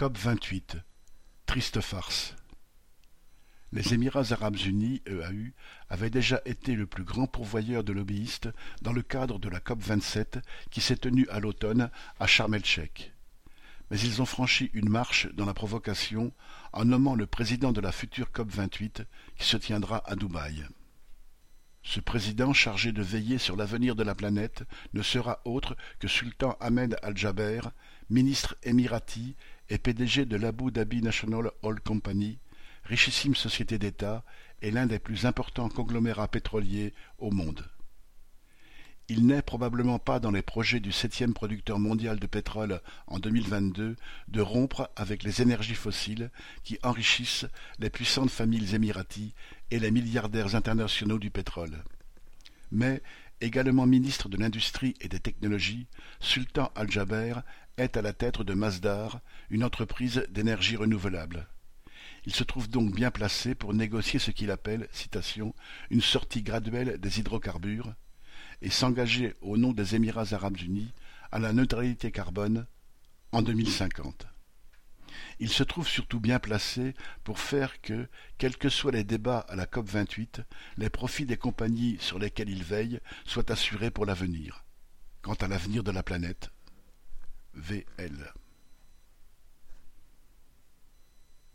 COP vingt-huit, triste farce. Les Émirats arabes unis, EAU, avaient déjà été le plus grand pourvoyeur de lobbyistes dans le cadre de la COP vingt-sept qui s'est tenue à l'automne à Sharm el-Sheikh. Mais ils ont franchi une marche dans la provocation en nommant le président de la future COP vingt-huit qui se tiendra à Dubaï. Ce président chargé de veiller sur l'avenir de la planète ne sera autre que Sultan Ahmed Al-Jaber, ministre émirati et PDG de l'Abu Dhabi National Oil Company, richissime société d'État et l'un des plus importants conglomérats pétroliers au monde. Il n'est probablement pas dans les projets du septième producteur mondial de pétrole en 2022 de rompre avec les énergies fossiles qui enrichissent les puissantes familles émiraties et les milliardaires internationaux du pétrole. Mais, également ministre de l'Industrie et des Technologies, Sultan Al-Jaber est à la tête de Masdar, une entreprise d'énergie renouvelable. Il se trouve donc bien placé pour négocier ce qu'il appelle, citation, une sortie graduelle des hydrocarbures et s'engager au nom des Émirats arabes unis à la neutralité carbone en 2050. Il se trouve surtout bien placé pour faire que, quels que soient les débats à la COP vingt-huit, les profits des compagnies sur lesquelles il veille soient assurés pour l'avenir. Quant à l'avenir de la planète, VL.